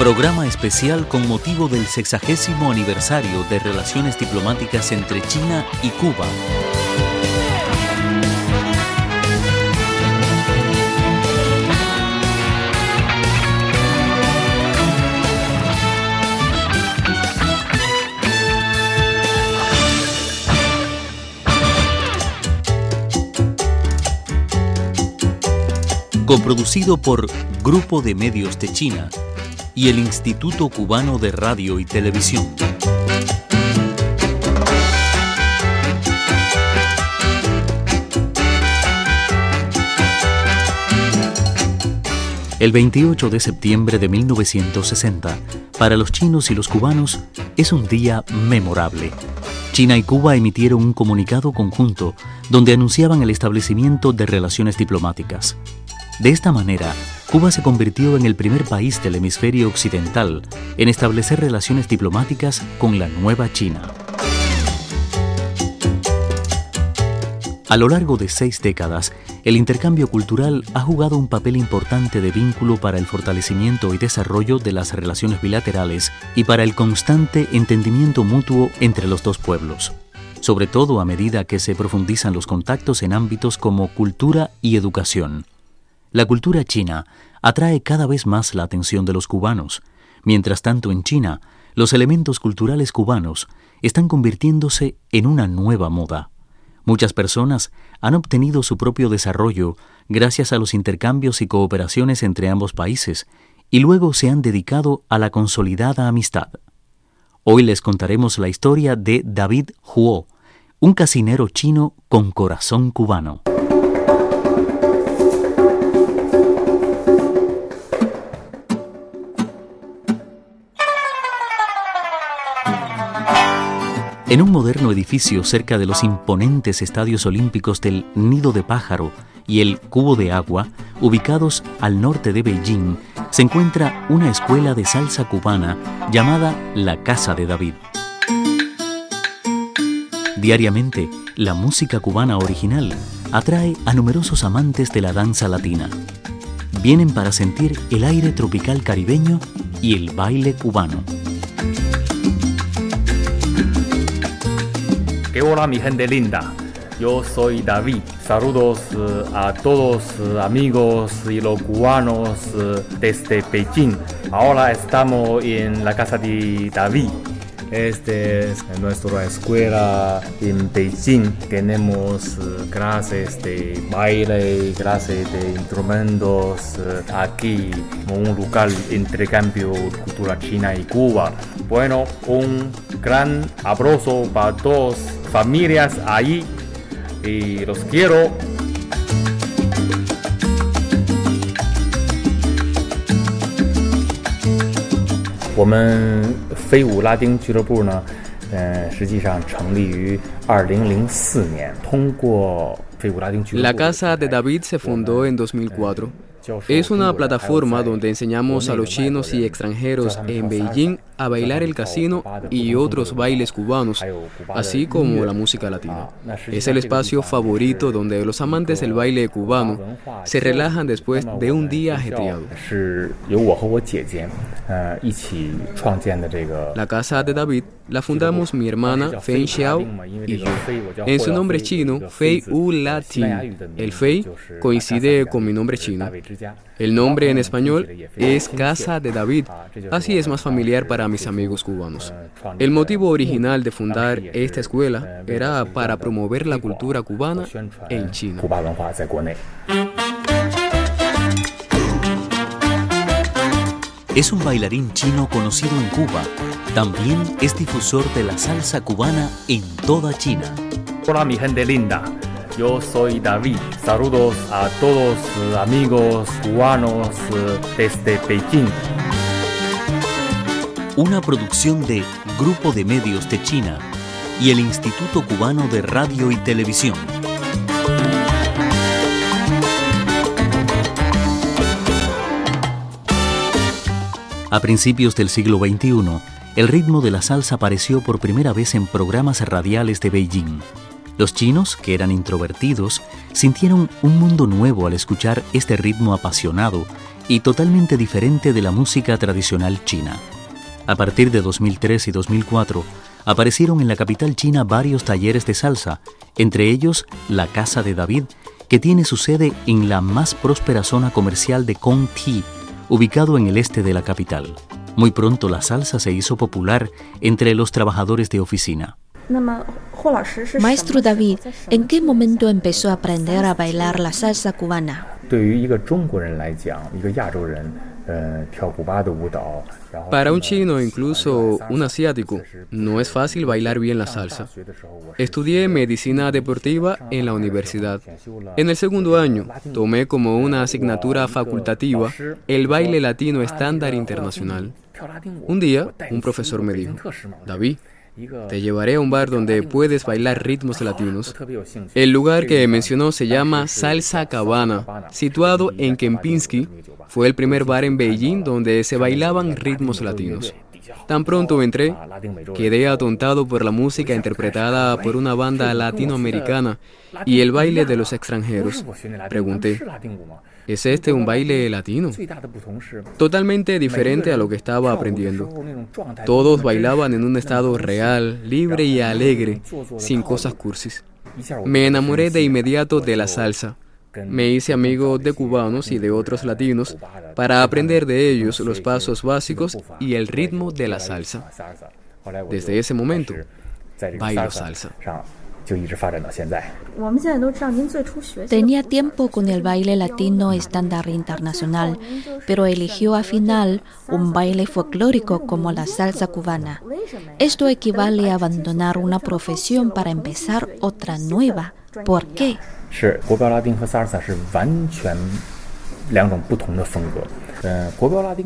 Programa especial con motivo del sexagésimo aniversario de relaciones diplomáticas entre China y Cuba. Coproducido por Grupo de Medios de China y el Instituto Cubano de Radio y Televisión. El 28 de septiembre de 1960, para los chinos y los cubanos, es un día memorable. China y Cuba emitieron un comunicado conjunto donde anunciaban el establecimiento de relaciones diplomáticas. De esta manera, Cuba se convirtió en el primer país del hemisferio occidental en establecer relaciones diplomáticas con la nueva China. A lo largo de seis décadas, el intercambio cultural ha jugado un papel importante de vínculo para el fortalecimiento y desarrollo de las relaciones bilaterales y para el constante entendimiento mutuo entre los dos pueblos, sobre todo a medida que se profundizan los contactos en ámbitos como cultura y educación. La cultura china atrae cada vez más la atención de los cubanos. Mientras tanto, en China, los elementos culturales cubanos están convirtiéndose en una nueva moda. Muchas personas han obtenido su propio desarrollo gracias a los intercambios y cooperaciones entre ambos países y luego se han dedicado a la consolidada amistad. Hoy les contaremos la historia de David Huo, un casinero chino con corazón cubano. En un moderno edificio cerca de los imponentes estadios olímpicos del Nido de Pájaro y el Cubo de Agua, ubicados al norte de Beijing, se encuentra una escuela de salsa cubana llamada La Casa de David. Diariamente, la música cubana original atrae a numerosos amantes de la danza latina. Vienen para sentir el aire tropical caribeño y el baile cubano. Hola mi gente linda, yo soy David. Saludos eh, a todos eh, amigos y los cubanos eh, desde Beijing. Ahora estamos en la casa de David. Este es nuestra escuela en Beijing. Tenemos clases de baile, clases de instrumentos. Aquí, un de intercambio cultura china y Cuba. Bueno, un gran abrazo para todos familias ahí y los quiero. La Casa de David se fundó en 2004 es una plataforma donde enseñamos a los chinos y extranjeros en Beijing a bailar el casino y otros bailes cubanos, así como la música latina. Es el espacio favorito donde los amantes del baile cubano se relajan después de un día ajetreado. La casa de David la fundamos mi hermana Fei Xiao y yo. En su nombre chino, Fei U Latin. El Fei coincide con mi nombre chino. El nombre en español es Casa de David, así es más familiar para mis amigos cubanos. El motivo original de fundar esta escuela era para promover la cultura cubana en China. Es un bailarín chino conocido en Cuba. También es difusor de la salsa cubana en toda China. Hola mi gente linda. Yo soy David. Saludos a todos amigos cubanos eh, desde Beijing. Una producción de Grupo de Medios de China y el Instituto Cubano de Radio y Televisión. A principios del siglo XXI, el ritmo de la salsa apareció por primera vez en programas radiales de Beijing. Los chinos, que eran introvertidos, sintieron un mundo nuevo al escuchar este ritmo apasionado y totalmente diferente de la música tradicional china. A partir de 2003 y 2004, aparecieron en la capital china varios talleres de salsa, entre ellos la Casa de David, que tiene su sede en la más próspera zona comercial de Ti, ubicado en el este de la capital. Muy pronto la salsa se hizo popular entre los trabajadores de oficina. Maestro David, ¿en qué momento empezó a aprender a bailar la salsa cubana? Para un chino, incluso un asiático, no es fácil bailar bien la salsa. Estudié medicina deportiva en la universidad. En el segundo año, tomé como una asignatura facultativa el baile latino estándar internacional. Un día, un profesor me dijo, David, te llevaré a un bar donde puedes bailar ritmos latinos. El lugar que mencionó se llama Salsa Cabana, situado en Kempinski. Fue el primer bar en Beijing donde se bailaban ritmos latinos. Tan pronto entré, quedé atontado por la música interpretada por una banda latinoamericana y el baile de los extranjeros. Pregunté, ¿es este un baile latino? Totalmente diferente a lo que estaba aprendiendo. Todos bailaban en un estado real, libre y alegre, sin cosas cursis. Me enamoré de inmediato de la salsa. Me hice amigo de cubanos y de otros latinos para aprender de ellos los pasos básicos y el ritmo de la salsa. Desde ese momento, bailo salsa. Tenía tiempo con el baile latino estándar internacional, pero eligió al final un baile folclórico como la salsa cubana. Esto equivale a abandonar una profesión para empezar otra nueva. ¿Por qué? 是国标拉丁和萨尔萨是完全两种不同的风格。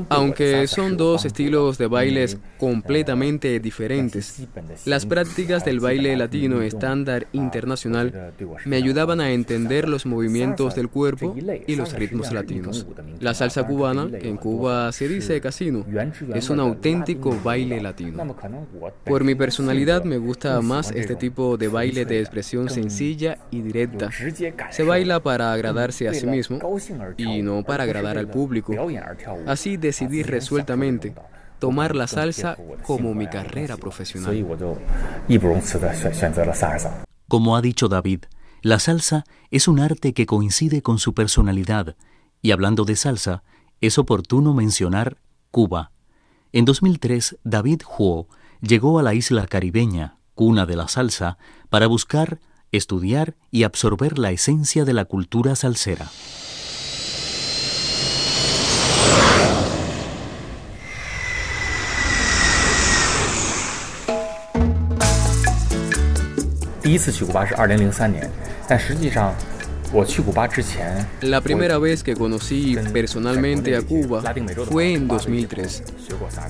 Aunque son dos estilos de bailes completamente diferentes, las prácticas del baile latino estándar internacional me ayudaban a entender los movimientos del cuerpo y los ritmos latinos. La salsa cubana, que en Cuba se dice casino, es un auténtico baile latino. Por mi personalidad me gusta más este tipo de baile de expresión sencilla y directa. Se baila para agradarse a sí mismo y no para agradar al público. Así decidí resueltamente tomar la salsa como mi carrera profesional. Como ha dicho David, la salsa es un arte que coincide con su personalidad y hablando de salsa, es oportuno mencionar Cuba. En 2003, David Huo llegó a la isla caribeña, cuna de la salsa, para buscar, estudiar y absorber la esencia de la cultura salsera. 第一次去古巴是二零零三年，但实际上。La primera vez que conocí personalmente a Cuba fue en 2003.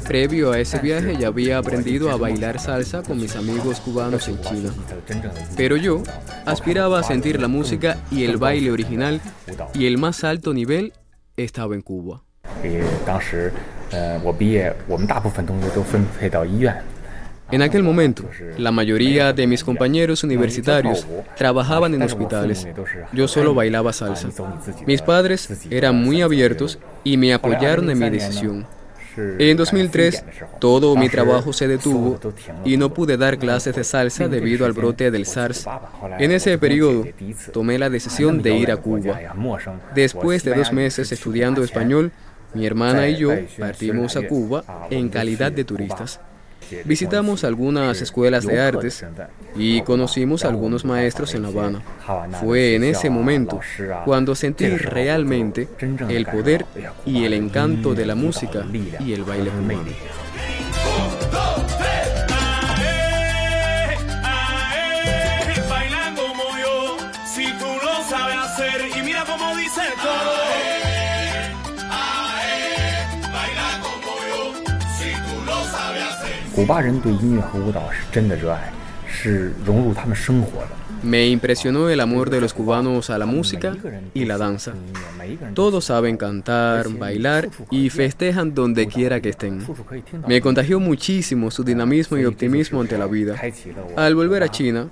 Previo a ese viaje ya había aprendido a bailar salsa con mis amigos cubanos en China. Pero yo aspiraba a sentir la música y el baile original y el más alto nivel estaba en Cuba. En aquel momento, la mayoría de mis compañeros universitarios trabajaban en hospitales. Yo solo bailaba salsa. Mis padres eran muy abiertos y me apoyaron en mi decisión. En 2003, todo mi trabajo se detuvo y no pude dar clases de salsa debido al brote del SARS. En ese periodo, tomé la decisión de ir a Cuba. Después de dos meses estudiando español, mi hermana y yo partimos a Cuba en calidad de turistas. Visitamos algunas escuelas de artes y conocimos a algunos maestros en La Habana. Fue en ese momento cuando sentí realmente el poder y el encanto de la música y el baile Me impresionó el amor de los cubanos a la música y la danza. Todos saben cantar, bailar y festejan donde quiera que estén. Me contagió muchísimo su dinamismo y optimismo ante la vida. Al volver a China,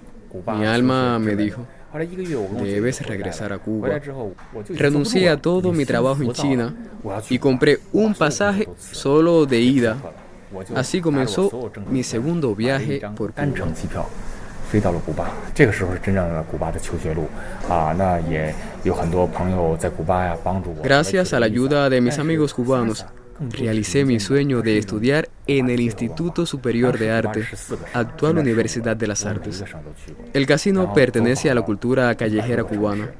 mi alma me dijo, debes regresar a Cuba. Renuncié a todo mi trabajo en China y compré un pasaje solo de ida. Así comenzó mi segundo viaje por Cuba. Gracias a la ayuda de mis amigos cubanos, realicé mi sueño de estudiar en el Instituto Superior de Arte, actual Universidad de las Artes. El casino pertenece a la cultura callejera cubana.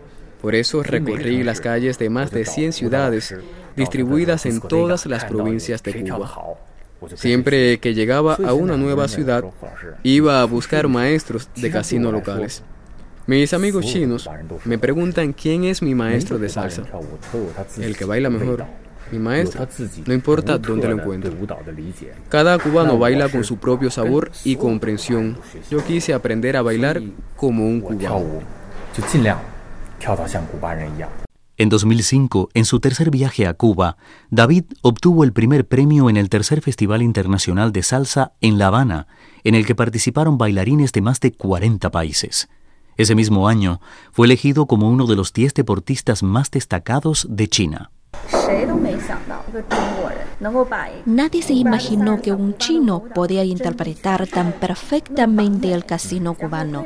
Por eso recorrí las calles de más de 100 ciudades distribuidas en todas las provincias de Cuba. Siempre que llegaba a una nueva ciudad, iba a buscar maestros de casino locales. Mis amigos chinos me preguntan quién es mi maestro de salsa, el que baila mejor. Mi maestro, no importa dónde lo encuentre. Cada cubano baila con su propio sabor y comprensión. Yo quise aprender a bailar como un cubano. En 2005, en su tercer viaje a Cuba, David obtuvo el primer premio en el tercer Festival Internacional de Salsa en La Habana, en el que participaron bailarines de más de 40 países. Ese mismo año, fue elegido como uno de los 10 deportistas más destacados de China. Nadie se imaginó que un chino podía interpretar tan perfectamente el casino cubano.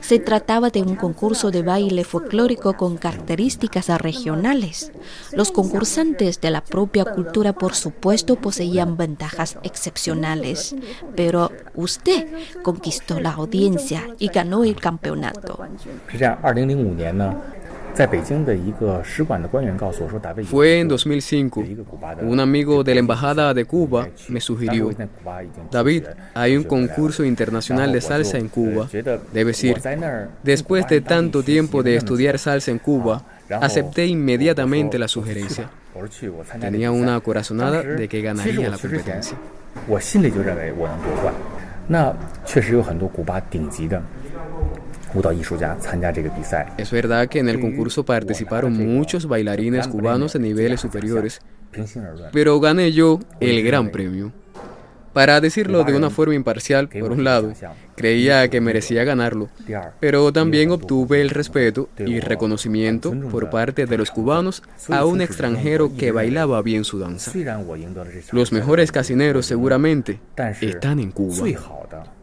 Se trataba de un concurso de baile folclórico con características regionales. Los concursantes de la propia cultura, por supuesto, poseían ventajas excepcionales. Pero usted conquistó la audiencia y ganó el campeonato. Fue en 2005. Un amigo de la Embajada de Cuba me sugirió, David, hay un concurso internacional de salsa en Cuba. Debes ir. Después de tanto tiempo de estudiar salsa en Cuba, acepté inmediatamente la sugerencia. Tenía una corazonada de que ganaría la competencia. Es verdad que en el concurso participaron muchos bailarines cubanos de niveles superiores, pero gané yo el gran premio. Para decirlo de una forma imparcial, por un lado, creía que merecía ganarlo, pero también obtuve el respeto y reconocimiento por parte de los cubanos a un extranjero que bailaba bien su danza. Los mejores casineros seguramente están en Cuba.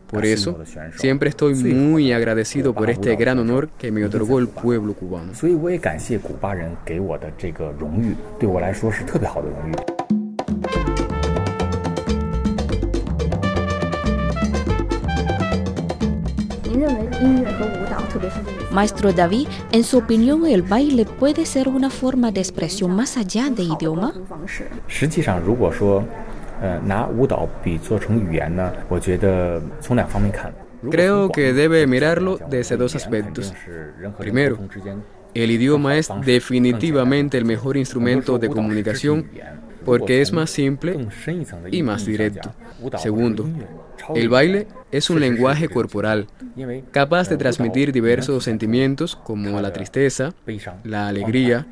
Por eso, siempre estoy muy agradecido por este gran honor que me otorgó el pueblo cubano. Maestro David, en su opinión, el baile puede ser una forma de expresión más allá de idioma. Creo que debe mirarlo desde dos aspectos. Primero, el idioma es definitivamente el mejor instrumento de comunicación porque es más simple y más directo. Segundo, el baile es un lenguaje corporal capaz de transmitir diversos sentimientos como la tristeza, la alegría,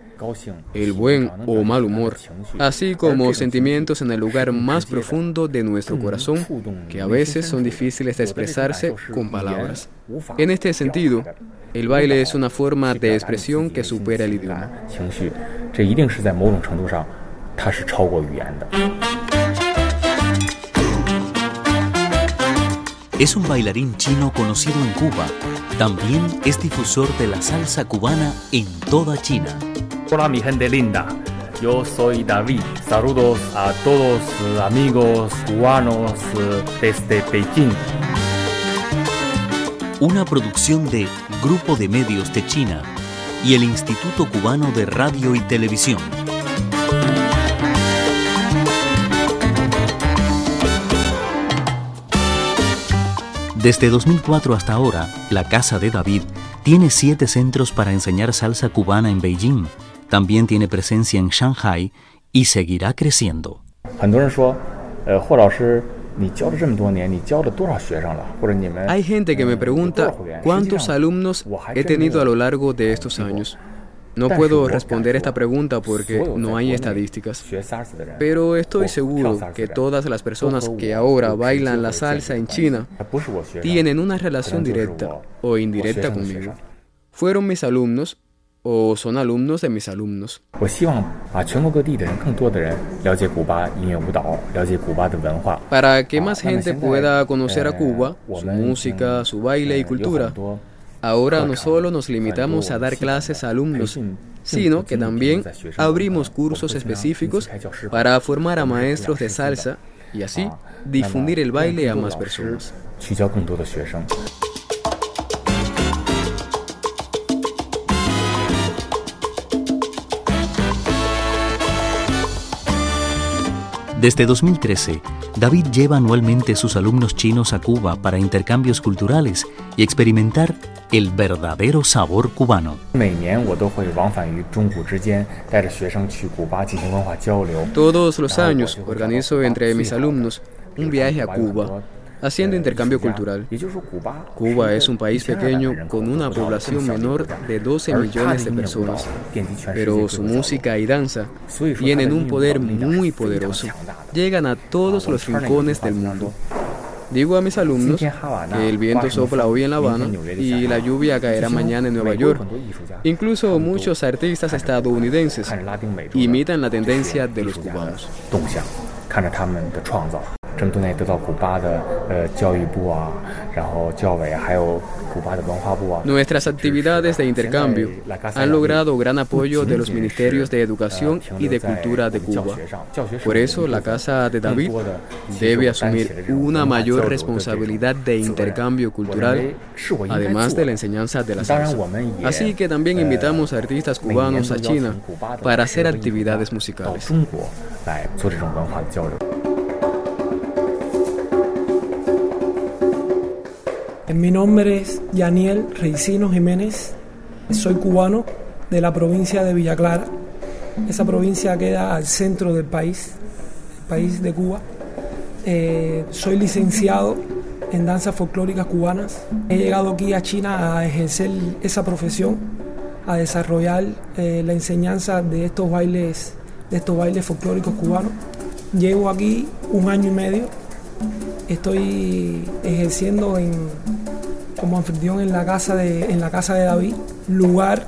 el buen o mal humor, así como sentimientos en el lugar más profundo de nuestro corazón que a veces son difíciles de expresarse con palabras. En este sentido, el baile es una forma de expresión que supera el idioma. Es un bailarín chino conocido en Cuba. También es difusor de la salsa cubana en toda China. Hola mi gente linda, yo soy David. Saludos a todos amigos cubanos eh, desde Pekín. Una producción de Grupo de Medios de China y el Instituto Cubano de Radio y Televisión. Desde 2004 hasta ahora, la Casa de David tiene siete centros para enseñar salsa cubana en Beijing. También tiene presencia en Shanghai y seguirá creciendo. Hay gente que me pregunta cuántos alumnos he tenido a lo largo de estos años. No puedo responder esta pregunta porque no hay estadísticas, pero estoy seguro que todas las personas que ahora bailan la salsa en China tienen una relación directa o indirecta conmigo. fueron mis alumnos o son alumnos de mis alumnos. Para que más gente pueda conocer a Cuba, su música, su baile y cultura, ahora no solo nos limitamos a dar clases a alumnos, sino que también abrimos cursos específicos para formar a maestros de salsa y así difundir el baile a más personas. Desde 2013, David lleva anualmente sus alumnos chinos a Cuba para intercambios culturales y experimentar el verdadero sabor cubano. Todos los años organizo entre mis alumnos un viaje a Cuba haciendo intercambio cultural. Cuba es un país pequeño con una población menor de 12 millones de personas, pero su música y danza tienen un poder muy poderoso. Llegan a todos los rincones del mundo. Digo a mis alumnos que el viento sopla hoy en La Habana y la lluvia caerá mañana en Nueva York. Incluso muchos artistas estadounidenses imitan la tendencia de los cubanos. Nuestras actividades de intercambio han logrado gran apoyo de los ministerios de Educación y de Cultura de Cuba. Por eso, la Casa de David debe asumir una mayor responsabilidad de intercambio cultural, además de la enseñanza de la salsa. Así que también invitamos a artistas cubanos a China para hacer actividades musicales. Mi nombre es Yaniel Reicino Jiménez, soy cubano de la provincia de Villa Clara. Esa provincia queda al centro del país, el país de Cuba. Eh, soy licenciado en danzas folclóricas cubanas. He llegado aquí a China a ejercer esa profesión, a desarrollar eh, la enseñanza de estos bailes, de estos bailes folclóricos cubanos. Llevo aquí un año y medio. Estoy ejerciendo en como anfitrión en la casa de, en la casa de David, lugar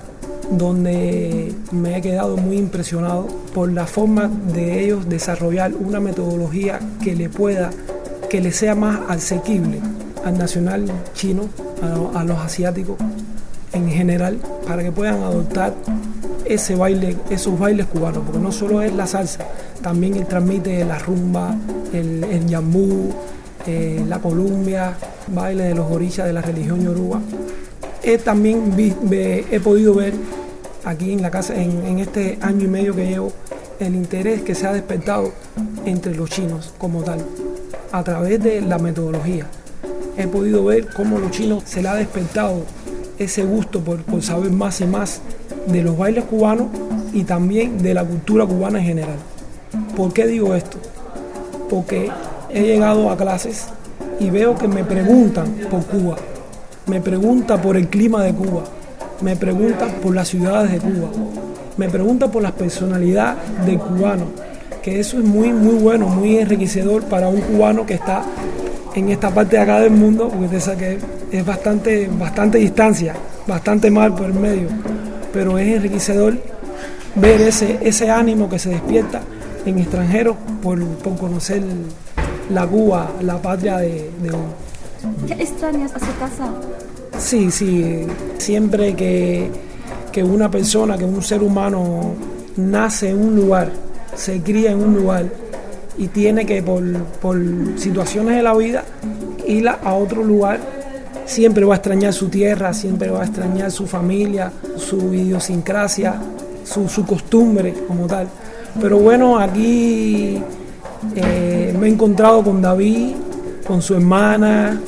donde me he quedado muy impresionado por la forma de ellos desarrollar una metodología que le pueda, que le sea más asequible al nacional chino, a, los asiáticos en general, para que puedan adoptar ese baile, esos bailes cubanos, porque no solo es la salsa, también él transmite la rumba, el, yambú, eh, la Columbia, baile de los orillas de la religión yoruba. He también he podido ver aquí en la casa, en, este año y medio que llevo, el interés que se ha despertado entre los chinos como tal, a través de la metodología. He podido ver cómo los chinos se le ha despertado ese gusto por, por saber más y más de los bailes cubanos y también de la cultura cubana en general. ¿Por qué digo esto? Porque he llegado a clases y veo que me preguntan por Cuba, me preguntan por el clima de Cuba, me preguntan por las ciudades de Cuba, me preguntan por las personalidades del cubano, que eso es muy, muy bueno, muy enriquecedor para un cubano que está en esta parte de acá del mundo, porque que es bastante, bastante distancia, bastante mal por el medio, pero es enriquecedor ver ese, ese ánimo que se despierta en extranjeros por, por conocer la Cuba, la patria de, ¿Qué extrañas a su casa? Sí, sí, siempre que, que una persona, que un ser humano nace en un lugar, se cría en un lugar y tiene que por, por situaciones de la vida ir a otro lugar, siempre va a extrañar su tierra, siempre va a extrañar su familia, su idiosincrasia, su, su costumbre como tal. Pero bueno, aquí eh, me he encontrado con David, con su hermana,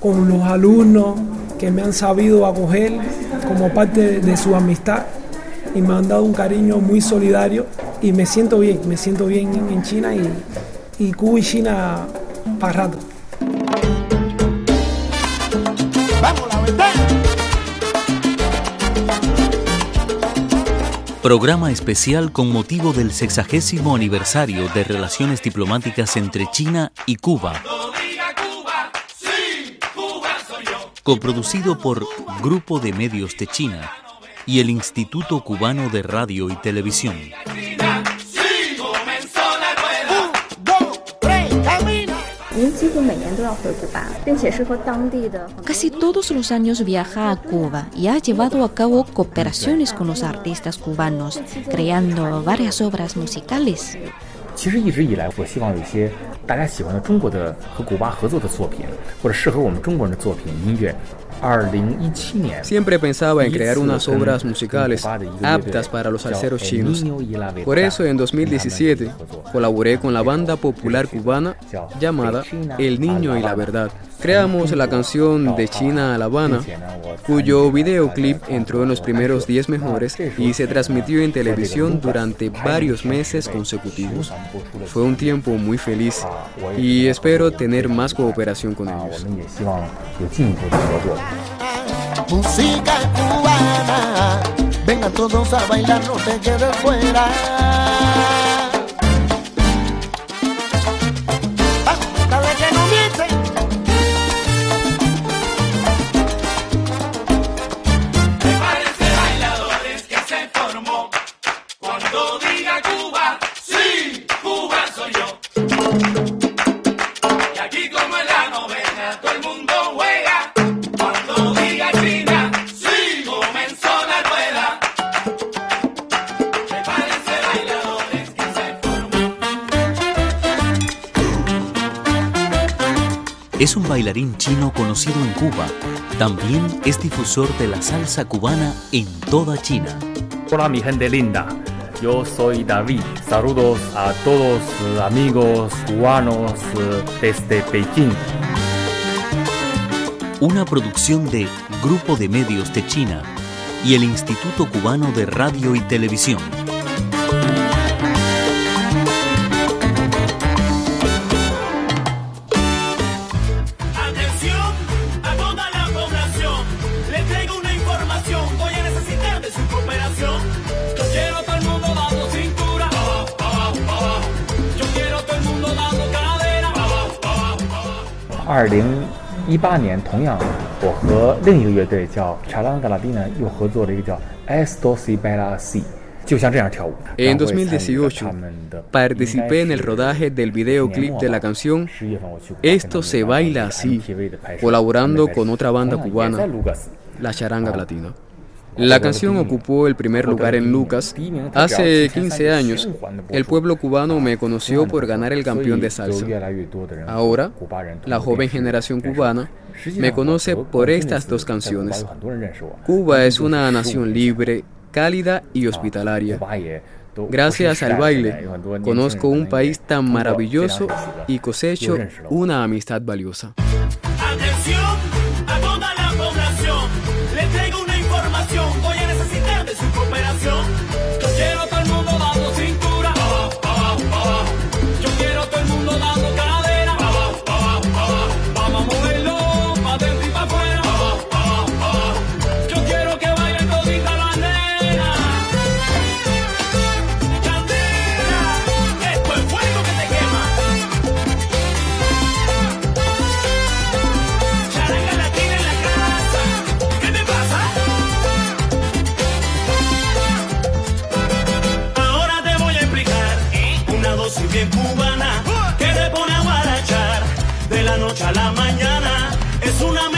con los alumnos que me han sabido acoger como parte de, su amistad y me han dado un cariño muy solidario y me siento bien, me siento bien en, China y, y Cuba y China para rato. Programa especial con motivo del sexagésimo aniversario de relaciones diplomáticas entre China y Cuba. coproducido por Grupo de Medios de China y el Instituto Cubano de Radio y Televisión. Casi todos los años viaja a Cuba y ha llevado a cabo cooperaciones con los artistas cubanos, creando varias obras musicales. Siempre pensaba en crear unas obras musicales aptas para los alceros chinos. Por eso en 2017 colaboré con la banda popular cubana llamada El Niño y la Verdad. Creamos la canción De China a La Habana, cuyo videoclip entró en los primeros 10 mejores y se transmitió en televisión durante varios meses consecutivos. Fue un tiempo muy feliz y espero tener más cooperación con ellos. Música cubana, vengan todos a bailar, no te quedes fuera. Es un bailarín chino conocido en Cuba. También es difusor de la salsa cubana en toda China. Hola mi gente linda, yo soy David. Saludos a todos amigos cubanos eh, desde Pekín. Una producción de Grupo de Medios de China y el Instituto Cubano de Radio y Televisión. En 2018 participé en el rodaje del videoclip de la canción Esto se baila así, colaborando con otra banda cubana, la Charanga Latina. La canción ocupó el primer lugar en Lucas. Hace 15 años, el pueblo cubano me conoció por ganar el campeón de salsa. Ahora, la joven generación cubana me conoce por estas dos canciones. Cuba es una nación libre, cálida y hospitalaria. Gracias al baile, conozco un país tan maravilloso y cosecho una amistad valiosa. Me fiel.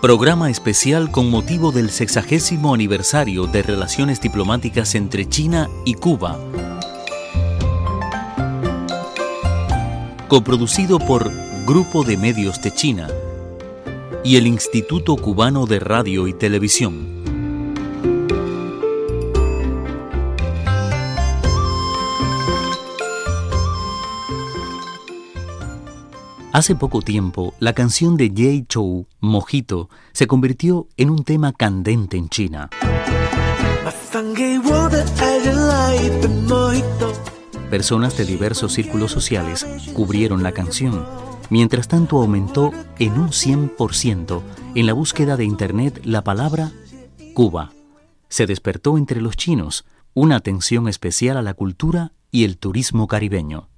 Programa especial con motivo del sexagésimo aniversario de relaciones diplomáticas entre China y Cuba. Coproducido por Grupo de Medios de China y el Instituto Cubano de Radio y Televisión. Hace poco tiempo, la canción de Jay Chou, Mojito, se convirtió en un tema candente en China. Personas de diversos círculos sociales cubrieron la canción. Mientras tanto aumentó en un 100% en la búsqueda de Internet la palabra Cuba. Se despertó entre los chinos una atención especial a la cultura y el turismo caribeño.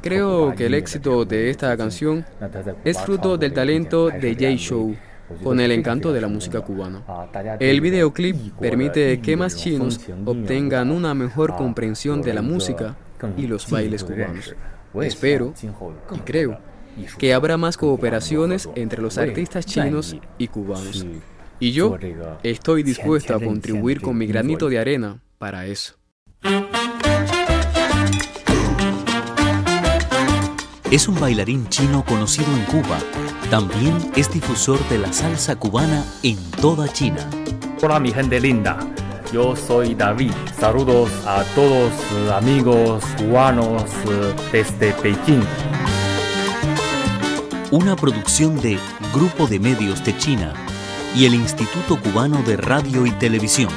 Creo que el éxito de esta canción es fruto del talento de Jay Show con el encanto de la música cubana. El videoclip permite que más chinos obtengan una mejor comprensión de la música y los bailes cubanos. Espero y creo que habrá más cooperaciones entre los artistas chinos y cubanos. Y yo estoy dispuesto a contribuir con mi granito de arena para eso. Es un bailarín chino conocido en Cuba. También es difusor de la salsa cubana en toda China. Hola mi gente linda, yo soy David. Saludos a todos amigos cubanos eh, desde Pekín. Una producción de Grupo de Medios de China y el Instituto Cubano de Radio y Televisión.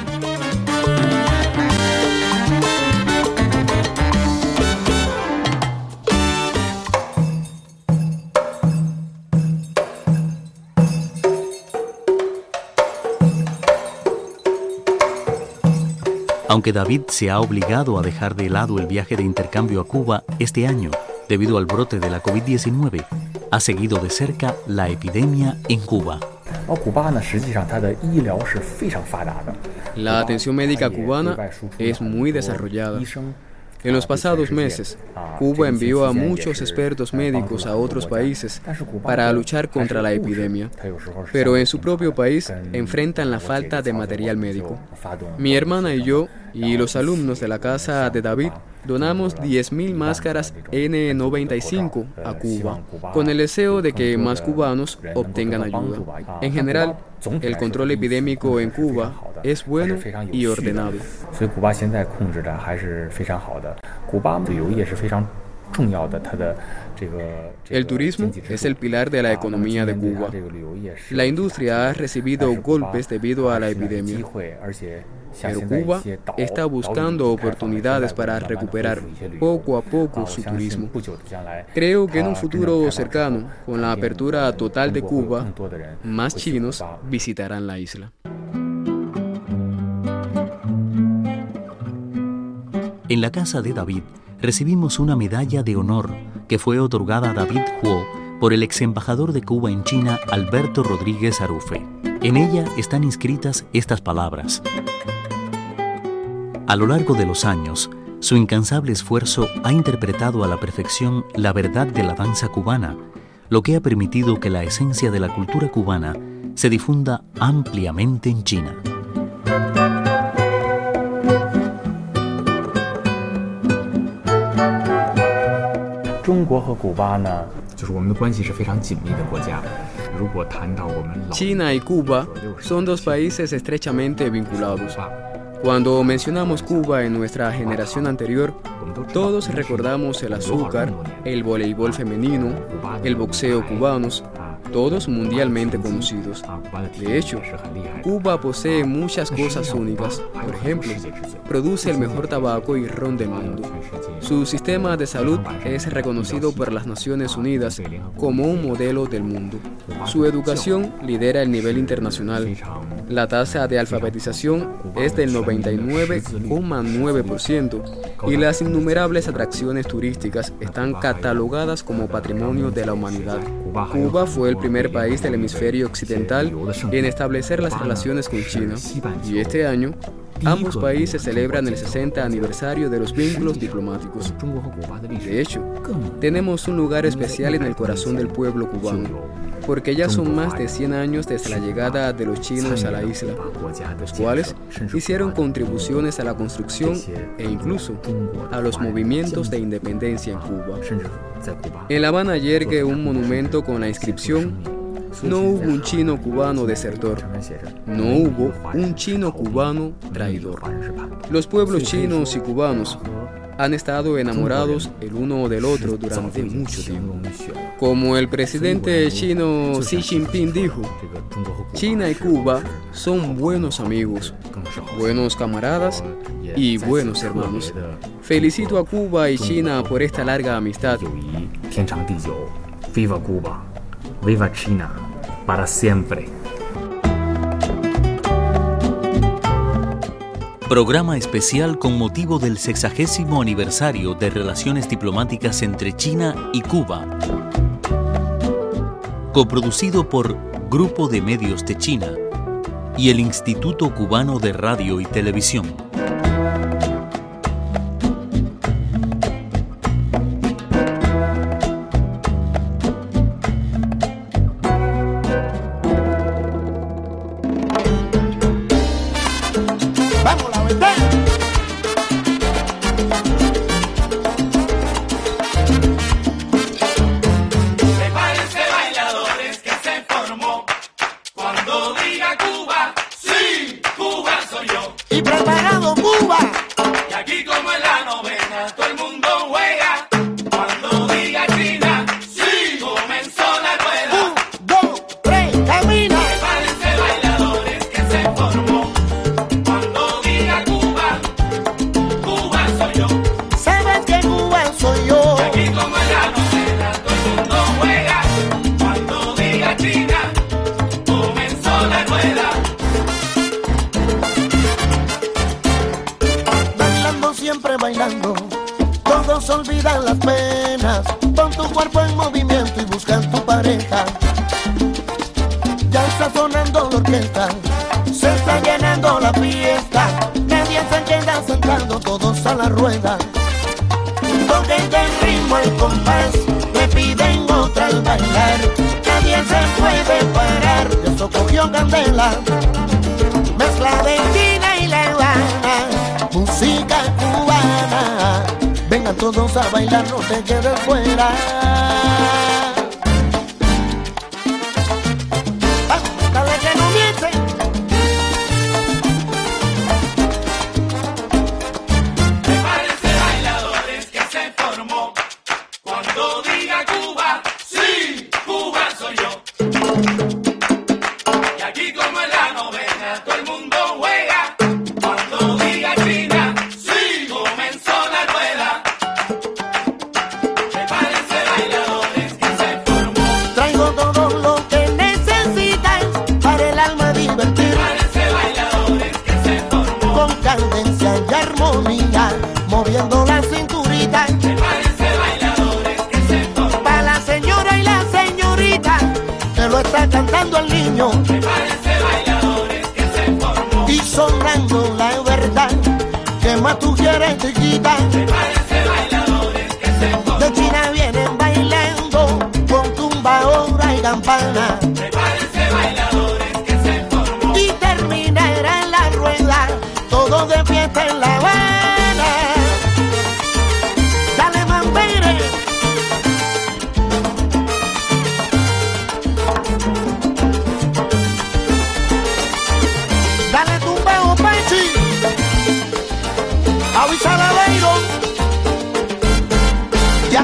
Aunque David se ha obligado a dejar de lado el viaje de intercambio a Cuba este año debido al brote de la COVID-19, ha seguido de cerca la epidemia en Cuba. La atención médica cubana es muy desarrollada. En los pasados meses, Cuba envió a muchos expertos médicos a otros países para luchar contra la epidemia, pero en su propio país enfrentan la falta de material médico. Mi hermana y yo y los alumnos de la casa de David donamos 10.000 máscaras N95 a Cuba, con el deseo de que más cubanos obtengan ayuda. En general, el control epidémico en Cuba es bueno y ordenado. El turismo es el pilar de la economía de Cuba. La industria ha recibido golpes debido a la epidemia, pero Cuba está buscando oportunidades para recuperar poco a poco su turismo. Creo que en un futuro cercano, con la apertura total de Cuba, más chinos visitarán la isla. En la casa de David recibimos una medalla de honor que fue otorgada a David Huo por el ex embajador de Cuba en China, Alberto Rodríguez Arufe. En ella están inscritas estas palabras. A lo largo de los años, su incansable esfuerzo ha interpretado a la perfección la verdad de la danza cubana, lo que ha permitido que la esencia de la cultura cubana se difunda ampliamente en China. China y Cuba son dos países estrechamente vinculados. Cuando mencionamos Cuba en nuestra generación anterior, todos recordamos el azúcar, el voleibol femenino, el boxeo cubanos, todos mundialmente conocidos. De hecho, Cuba posee muchas cosas únicas. Por ejemplo, produce el mejor tabaco y ron del mundo. Su sistema de salud es reconocido por las Naciones Unidas como un modelo del mundo. Su educación lidera el nivel internacional. La tasa de alfabetización es del 99,9% y las innumerables atracciones turísticas están catalogadas como patrimonio de la humanidad. Cuba fue el primer país del hemisferio occidental en establecer las relaciones con China y este año Ambos países celebran el 60 aniversario de los vínculos diplomáticos. De hecho, tenemos un lugar especial en el corazón del pueblo cubano, porque ya son más de 100 años desde la llegada de los chinos a la isla, los cuales hicieron contribuciones a la construcción e incluso a los movimientos de independencia en Cuba. En La Habana yergue un monumento con la inscripción no hubo un chino cubano desertor. No hubo un chino cubano traidor. Los pueblos chinos y cubanos han estado enamorados el uno del otro durante mucho tiempo. Como el presidente chino Xi Jinping dijo, China y Cuba son buenos amigos, buenos camaradas y buenos hermanos. Felicito a Cuba y China por esta larga amistad. Viva Cuba! Viva China para siempre. Programa especial con motivo del sexagésimo aniversario de relaciones diplomáticas entre China y Cuba. Coproducido por Grupo de Medios de China y el Instituto Cubano de Radio y Televisión. todos a la rueda. Porque el ritmo al compás, me piden otra al bailar. Nadie se puede parar, eso cogió candela. Mezcla de China y La Habana, música cubana. Vengan todos a bailar, no te quedes fuera. quieres, chiquita.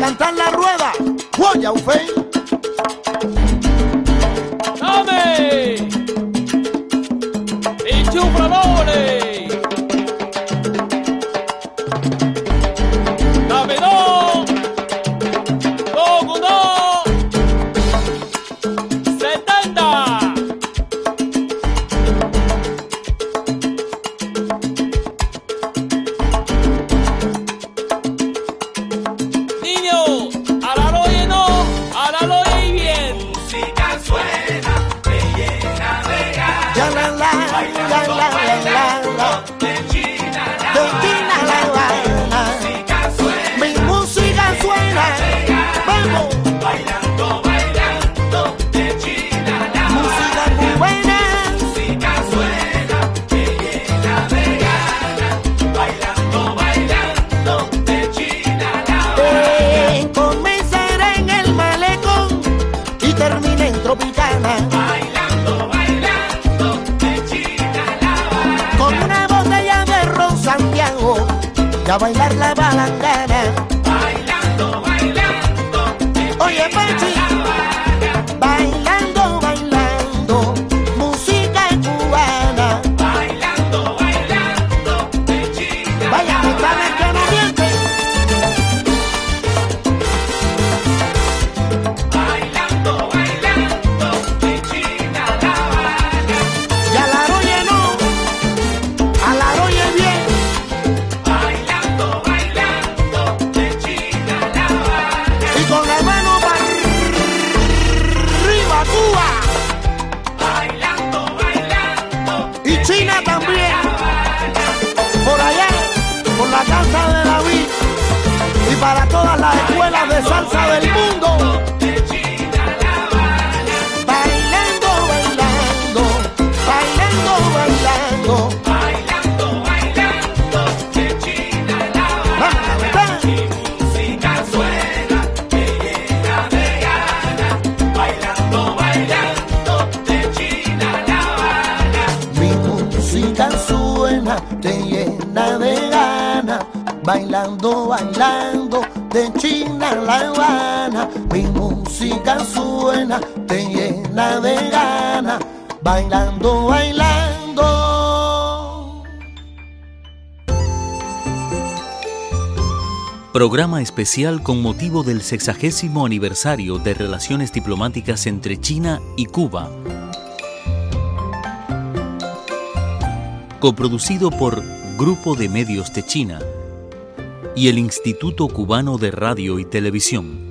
Y a cantar la rueda, Guaya Ufey. ¡Dame! y a bailar la balanga. Bailando, bailando, de China La Habana, mi música suena, te llena de gana, bailando, bailando. Programa especial con motivo del sexagésimo aniversario de relaciones diplomáticas entre China y Cuba. Coproducido por Grupo de Medios de China y el Instituto Cubano de Radio y Televisión.